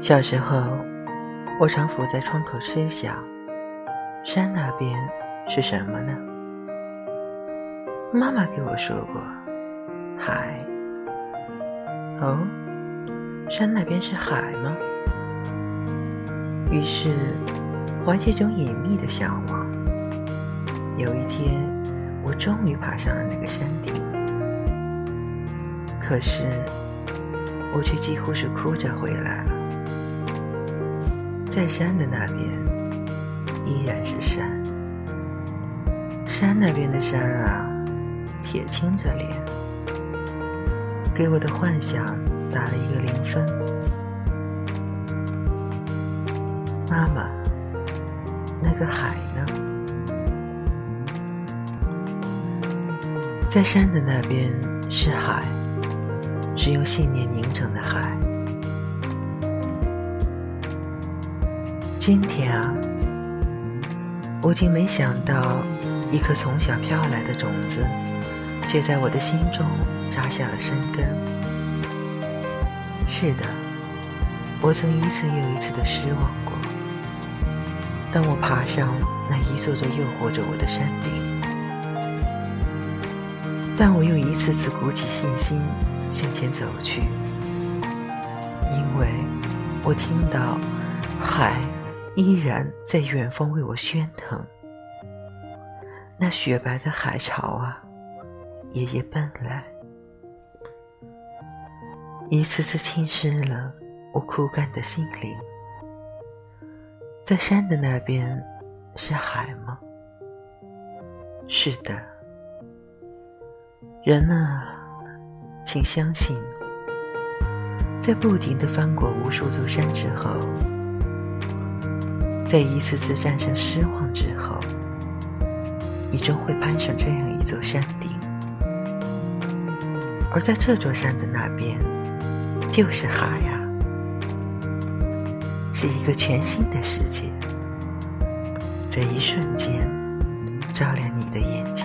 小时候，我常伏在窗口痴想：山那边是什么呢？妈妈给我说过，海。哦，山那边是海吗？于是，怀着种隐秘的向往，有一天，我终于爬上了那个山顶。可是，我却几乎是哭着回来了。在山的那边，依然是山。山那边的山啊，铁青着脸，给我的幻想打了一个零分。妈妈，那个海呢？在山的那边是海，是用信念凝成的海。今天啊，我竟没想到，一颗从小飘来的种子，却在我的心中扎下了深根。是的，我曾一次又一次的失望过。当我爬上那一座座诱惑着我的山顶，但我又一次次鼓起信心向前走去，因为我听到海。依然在远方为我喧腾，那雪白的海潮啊，夜夜奔来，一次次浸湿了我枯干的心灵。在山的那边是海吗？是的，人们啊，请相信，在不停的翻过无数座山之后。在一次次战胜失望之后，你终会攀上这样一座山顶，而在这座山的那边，就是海呀，是一个全新的世界，在一瞬间照亮你的眼睛。